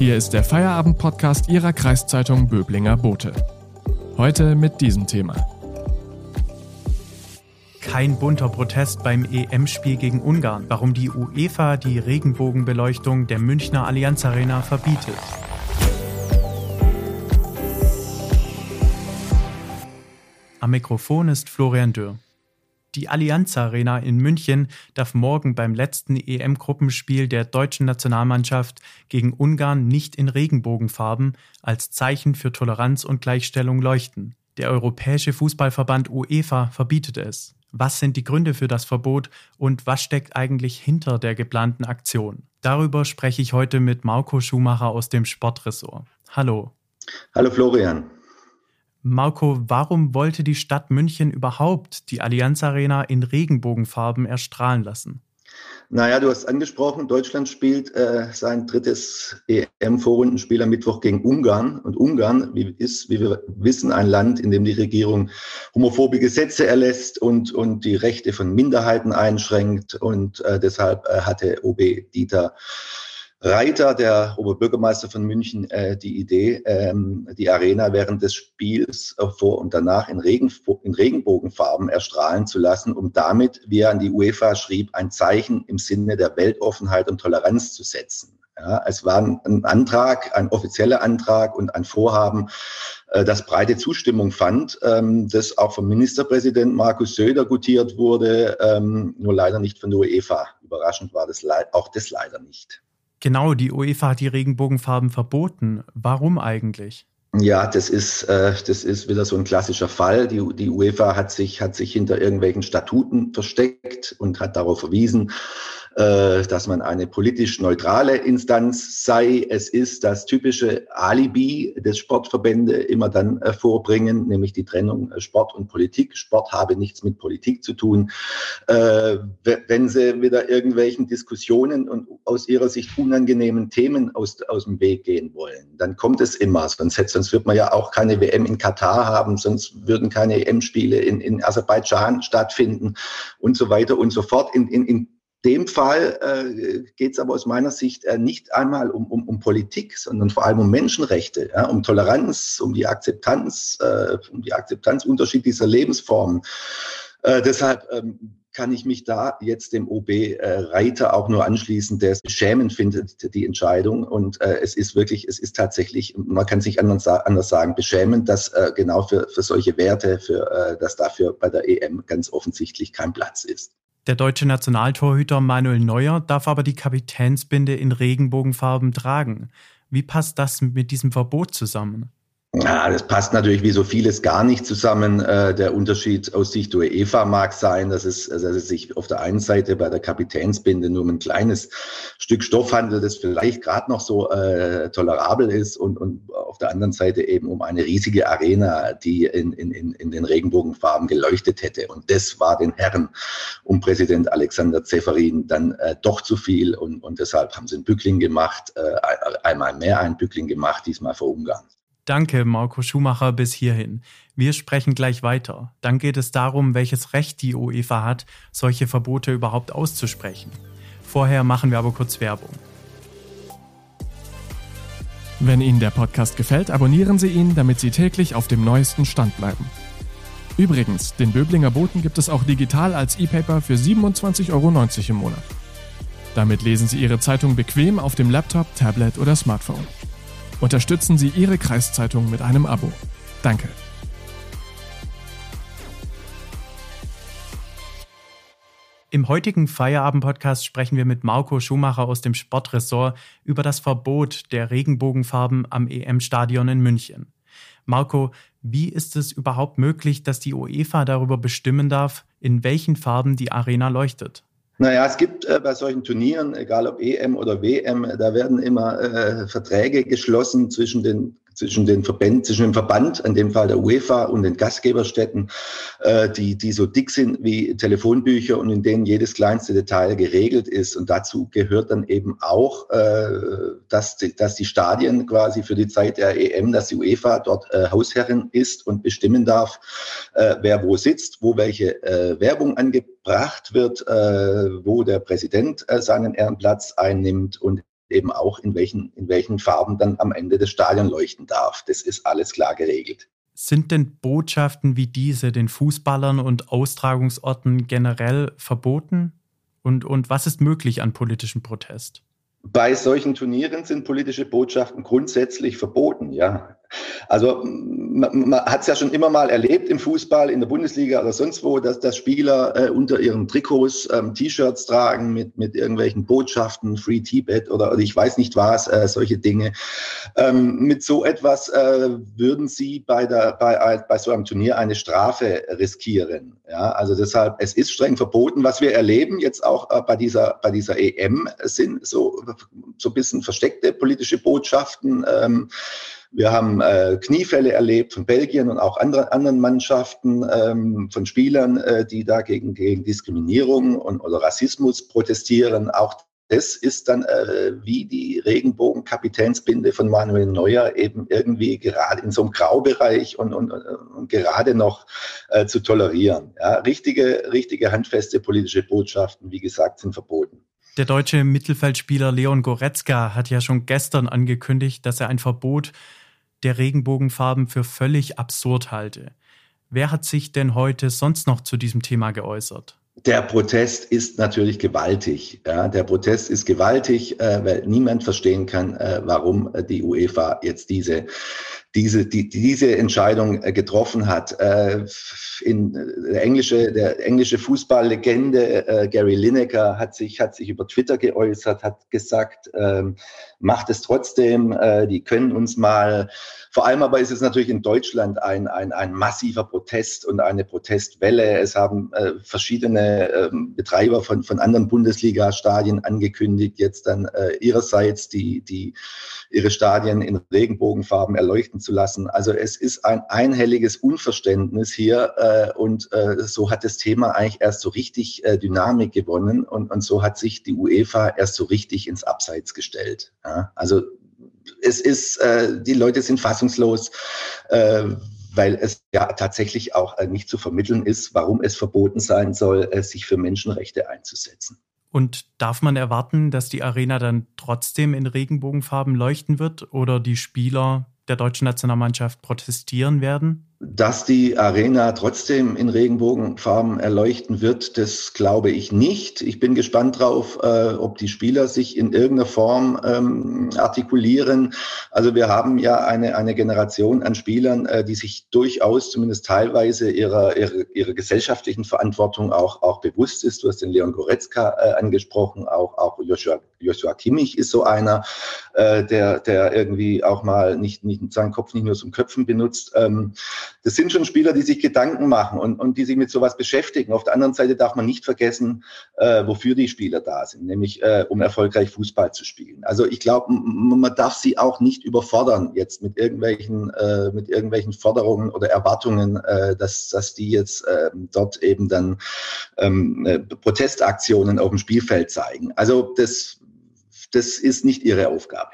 Hier ist der Feierabend-Podcast Ihrer Kreiszeitung Böblinger Bote. Heute mit diesem Thema. Kein bunter Protest beim EM-Spiel gegen Ungarn, warum die UEFA die Regenbogenbeleuchtung der Münchner Allianz Arena verbietet. Am Mikrofon ist Florian Dürr. Die Allianz Arena in München darf morgen beim letzten EM-Gruppenspiel der deutschen Nationalmannschaft gegen Ungarn nicht in Regenbogenfarben als Zeichen für Toleranz und Gleichstellung leuchten. Der Europäische Fußballverband UEFA verbietet es. Was sind die Gründe für das Verbot und was steckt eigentlich hinter der geplanten Aktion? Darüber spreche ich heute mit Marco Schumacher aus dem Sportressort. Hallo. Hallo Florian. Marco, warum wollte die Stadt München überhaupt die Allianz Arena in Regenbogenfarben erstrahlen lassen? Naja, du hast angesprochen, Deutschland spielt äh, sein drittes EM-Vorrundenspiel am Mittwoch gegen Ungarn. Und Ungarn ist, wie wir wissen, ein Land, in dem die Regierung homophobe Gesetze erlässt und, und die Rechte von Minderheiten einschränkt. Und äh, deshalb äh, hatte OB Dieter Reiter, der Oberbürgermeister von München, äh, die Idee, ähm, die Arena während des Spiels äh, vor und danach in, Regen, in Regenbogenfarben erstrahlen zu lassen, um damit, wie er an die UEFA schrieb, ein Zeichen im Sinne der Weltoffenheit und Toleranz zu setzen. Ja, es war ein Antrag, ein offizieller Antrag und ein Vorhaben, äh, das breite Zustimmung fand, ähm, das auch vom Ministerpräsident Markus Söder gutiert wurde, ähm, nur leider nicht von der UEFA. Überraschend war das auch das leider nicht. Genau, die UEFA hat die Regenbogenfarben verboten. Warum eigentlich? Ja, das ist, äh, das ist wieder so ein klassischer Fall. Die, die UEFA hat sich, hat sich hinter irgendwelchen Statuten versteckt und hat darauf verwiesen, äh, dass man eine politisch neutrale Instanz sei. Es ist das typische Alibi des Sportverbände immer dann äh, vorbringen, nämlich die Trennung äh, Sport und Politik. Sport habe nichts mit Politik zu tun. Wenn sie wieder irgendwelchen Diskussionen und aus ihrer Sicht unangenehmen Themen aus, aus dem Weg gehen wollen, dann kommt es immer. Sonst, sonst wird man ja auch keine WM in Katar haben, sonst würden keine EM-Spiele in, in Aserbaidschan stattfinden und so weiter und so fort. In, in, in dem Fall äh, geht es aber aus meiner Sicht äh, nicht einmal um, um, um Politik, sondern vor allem um Menschenrechte, ja, um Toleranz, um die Akzeptanz, äh, um die Akzeptanz unterschiedlicher Lebensformen. Äh, deshalb ähm, kann ich mich da jetzt dem OB äh, Reiter auch nur anschließen, der es beschämend findet, die Entscheidung. Und äh, es ist wirklich, es ist tatsächlich, man kann sich anders, anders sagen, beschämend, dass äh, genau für, für solche Werte, für, äh, dass dafür bei der EM ganz offensichtlich kein Platz ist. Der deutsche Nationaltorhüter Manuel Neuer darf aber die Kapitänsbinde in Regenbogenfarben tragen. Wie passt das mit diesem Verbot zusammen? Ja, das passt natürlich wie so vieles gar nicht zusammen. Äh, der Unterschied aus Sicht der UEFA mag sein, dass es, dass es sich auf der einen Seite bei der Kapitänsbinde nur um ein kleines Stück Stoff handelt, das vielleicht gerade noch so äh, tolerabel ist und, und auf der anderen Seite eben um eine riesige Arena, die in, in, in den Regenbogenfarben geleuchtet hätte. Und das war den Herren um Präsident Alexander Zeferin dann äh, doch zu viel und, und deshalb haben sie einen Bückling gemacht, äh, einmal mehr einen Bückling gemacht, diesmal vor Ungarn. Danke, Marco Schumacher, bis hierhin. Wir sprechen gleich weiter. Dann geht es darum, welches Recht die UEFA hat, solche Verbote überhaupt auszusprechen. Vorher machen wir aber kurz Werbung. Wenn Ihnen der Podcast gefällt, abonnieren Sie ihn, damit Sie täglich auf dem neuesten Stand bleiben. Übrigens, den Böblinger Boten gibt es auch digital als E-Paper für 27,90 Euro im Monat. Damit lesen Sie Ihre Zeitung bequem auf dem Laptop, Tablet oder Smartphone. Unterstützen Sie Ihre Kreiszeitung mit einem Abo. Danke. Im heutigen Feierabend-Podcast sprechen wir mit Marco Schumacher aus dem Sportressort über das Verbot der Regenbogenfarben am EM-Stadion in München. Marco, wie ist es überhaupt möglich, dass die UEFA darüber bestimmen darf, in welchen Farben die Arena leuchtet? Naja, es gibt äh, bei solchen Turnieren, egal ob EM oder WM, da werden immer äh, Verträge geschlossen zwischen den zwischen den Verbänden, zwischen dem Verband, in dem Fall der UEFA und den Gastgeberstädten, äh, die, die so dick sind wie Telefonbücher und in denen jedes kleinste Detail geregelt ist. Und dazu gehört dann eben auch, äh, dass, die, dass die Stadien quasi für die Zeit der EM, dass die UEFA dort äh, Hausherrin ist und bestimmen darf, äh, wer wo sitzt, wo welche äh, Werbung angebracht wird, äh, wo der Präsident äh, seinen Ehrenplatz einnimmt und eben auch, in welchen, in welchen Farben dann am Ende das Stadion leuchten darf. Das ist alles klar geregelt. Sind denn Botschaften wie diese den Fußballern und Austragungsorten generell verboten? Und, und was ist möglich an politischem Protest? Bei solchen Turnieren sind politische Botschaften grundsätzlich verboten, ja. Also man, man hat es ja schon immer mal erlebt im Fußball, in der Bundesliga oder sonst wo, dass, dass Spieler äh, unter ihren Trikots ähm, T-Shirts tragen mit, mit irgendwelchen Botschaften, Free Tibet oder, oder ich weiß nicht was, äh, solche Dinge. Ähm, mit so etwas äh, würden sie bei, der, bei, bei so einem Turnier eine Strafe riskieren. Ja, also deshalb, es ist streng verboten. Was wir erleben jetzt auch äh, bei, dieser, bei dieser EM sind so, so ein bisschen versteckte politische Botschaften. Ähm, wir haben äh, Kniefälle erlebt von Belgien und auch andere, anderen Mannschaften, ähm, von Spielern, äh, die da gegen, gegen Diskriminierung und, oder Rassismus protestieren. Auch das ist dann äh, wie die Regenbogen-Kapitänsbinde von Manuel Neuer eben irgendwie gerade in so einem Graubereich und, und, und gerade noch äh, zu tolerieren. Ja, richtige, richtige handfeste politische Botschaften, wie gesagt, sind verboten. Der deutsche Mittelfeldspieler Leon Goretzka hat ja schon gestern angekündigt, dass er ein Verbot der Regenbogenfarben für völlig absurd halte. Wer hat sich denn heute sonst noch zu diesem Thema geäußert? Der Protest ist natürlich gewaltig. Ja, der Protest ist gewaltig, äh, weil niemand verstehen kann, äh, warum die UEFA jetzt diese diese, die, diese Entscheidung äh, getroffen hat. Äh, in, äh, der englische, der englische Fußballlegende Gary Lineker hat sich, hat sich über Twitter geäußert, hat gesagt, ähm, macht es trotzdem, die können uns mal vor allem aber ist es natürlich in Deutschland ein, ein, ein massiver Protest und eine Protestwelle. Es haben äh, verschiedene äh, Betreiber von, von anderen Bundesliga-Stadien angekündigt, jetzt dann äh, ihrerseits die, die ihre Stadien in Regenbogenfarben erleuchten zu lassen. Also es ist ein einhelliges Unverständnis hier äh, und äh, so hat das Thema eigentlich erst so richtig äh, Dynamik gewonnen und, und so hat sich die UEFA erst so richtig ins Abseits gestellt. Ja? Also es ist, äh, die Leute sind fassungslos, äh, weil es ja tatsächlich auch äh, nicht zu vermitteln ist, warum es verboten sein soll, äh, sich für Menschenrechte einzusetzen. Und darf man erwarten, dass die Arena dann trotzdem in Regenbogenfarben leuchten wird oder die Spieler der deutschen Nationalmannschaft protestieren werden? Dass die Arena trotzdem in Regenbogenfarben erleuchten wird, das glaube ich nicht. Ich bin gespannt drauf, äh, ob die Spieler sich in irgendeiner Form ähm, artikulieren. Also wir haben ja eine, eine Generation an Spielern, äh, die sich durchaus zumindest teilweise ihrer, ihrer, ihrer gesellschaftlichen Verantwortung auch, auch bewusst ist. Du hast den Leon Goretzka äh, angesprochen, auch, auch Joshua, Joshua Kimmich ist so einer, äh, der, der irgendwie auch mal nicht, nicht seinen Kopf nicht nur zum Köpfen benutzt. Ähm, das sind schon Spieler, die sich Gedanken machen und, und die sich mit sowas beschäftigen. Auf der anderen Seite darf man nicht vergessen, äh, wofür die Spieler da sind, nämlich äh, um erfolgreich Fußball zu spielen. Also ich glaube, man darf sie auch nicht überfordern jetzt mit irgendwelchen, äh, mit irgendwelchen Forderungen oder Erwartungen, äh, dass, dass die jetzt äh, dort eben dann ähm, äh, Protestaktionen auf dem Spielfeld zeigen. Also das, das ist nicht ihre Aufgabe.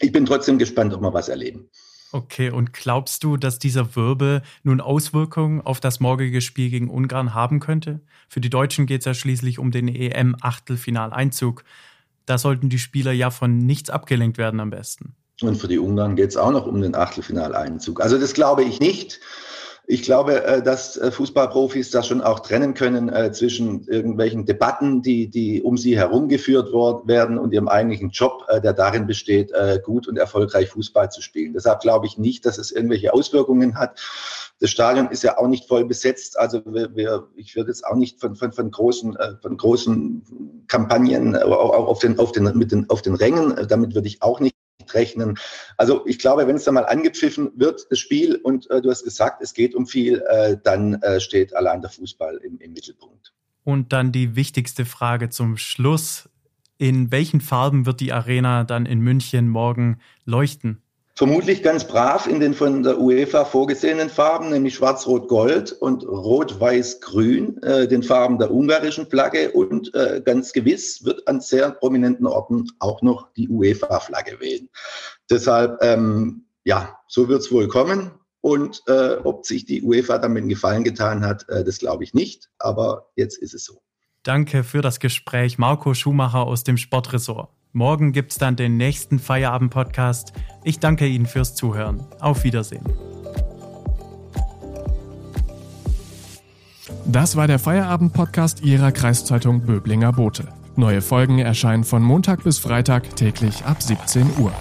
Ich bin trotzdem gespannt, ob wir was erleben. Okay, und glaubst du, dass dieser Wirbel nun Auswirkungen auf das morgige Spiel gegen Ungarn haben könnte? Für die Deutschen geht es ja schließlich um den EM-Achtelfinaleinzug. Da sollten die Spieler ja von nichts abgelenkt werden am besten. Und für die Ungarn geht es auch noch um den Achtelfinaleinzug. Also das glaube ich nicht. Ich glaube, äh, dass äh, Fußballprofis da schon auch trennen können äh, zwischen irgendwelchen Debatten, die, die um sie herumgeführt werden und ihrem eigentlichen Job, der darin besteht, gut und erfolgreich Fußball zu spielen. Deshalb glaube ich nicht, dass es irgendwelche Auswirkungen hat. Das Stadion ist ja auch nicht voll besetzt. Also wir, wir, ich würde jetzt auch nicht von, von, von, großen, von großen Kampagnen auf den, auf den, mit den, auf den Rängen, damit würde ich auch nicht rechnen. Also ich glaube, wenn es dann mal angepfiffen wird, das Spiel, und äh, du hast gesagt, es geht um viel, äh, dann äh, steht allein der Fußball im, im Mittelpunkt. Und dann die wichtigste Frage zum Schluss. In welchen Farben wird die Arena dann in München morgen leuchten? Vermutlich ganz brav in den von der UEFA vorgesehenen Farben, nämlich Schwarz-Rot-Gold und Rot-Weiß-Grün, äh, den Farben der ungarischen Flagge. Und äh, ganz gewiss wird an sehr prominenten Orten auch noch die UEFA-Flagge wehen. Deshalb, ähm, ja, so wird es wohl kommen. Und äh, ob sich die UEFA damit einen Gefallen getan hat, äh, das glaube ich nicht. Aber jetzt ist es so. Danke für das Gespräch, Marco Schumacher aus dem Sportressort. Morgen gibt's dann den nächsten Feierabend-Podcast. Ich danke Ihnen fürs Zuhören. Auf Wiedersehen. Das war der Feierabend-Podcast Ihrer Kreiszeitung Böblinger Bote. Neue Folgen erscheinen von Montag bis Freitag täglich ab 17 Uhr.